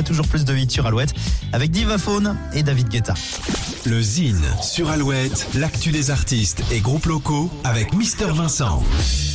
après, toujours plus de hits sur Alouette avec Diva Faune et David Guetta. Le Zine sur Alouette, l'actu des artistes et groupes locaux avec Mister Vincent.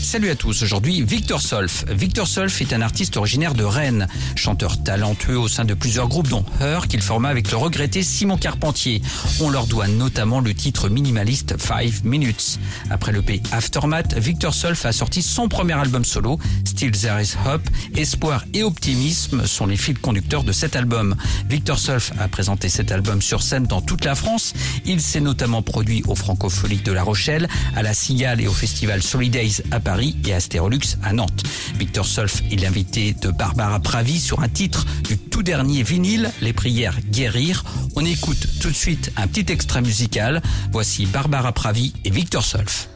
Salut à tous, aujourd'hui Victor Solf. Victor Solf est un artiste originaire de Rennes, chanteur talentueux au sein de plusieurs groupes dont Her qu'il forma avec le regretté Simon Carpentier. On leur doit notamment le titre minimaliste 5 Minutes. Après le P Aftermath, Victor Solf a sorti son premier album solo, Still There Is Hope. Espoir et optimisme sont les fils conducteurs de cet album. Victor Solf a présenté cet album sur scène dans toute la France. Il s'est notamment produit au Francopholique de La Rochelle, à la Cigale et au festival Solidays à Paris et Astérolux à Nantes. Victor Solf est l'invité de Barbara Pravi sur un titre du tout dernier vinyle, Les prières guérir. On écoute tout de suite un petit extrait musical. Voici Barbara Pravi et Victor Solf.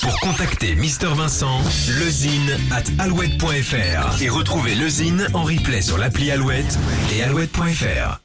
Pour contacter Mister Vincent, lezine at alouette.fr et retrouver lezine en replay sur l'appli Alouette et alouette.fr.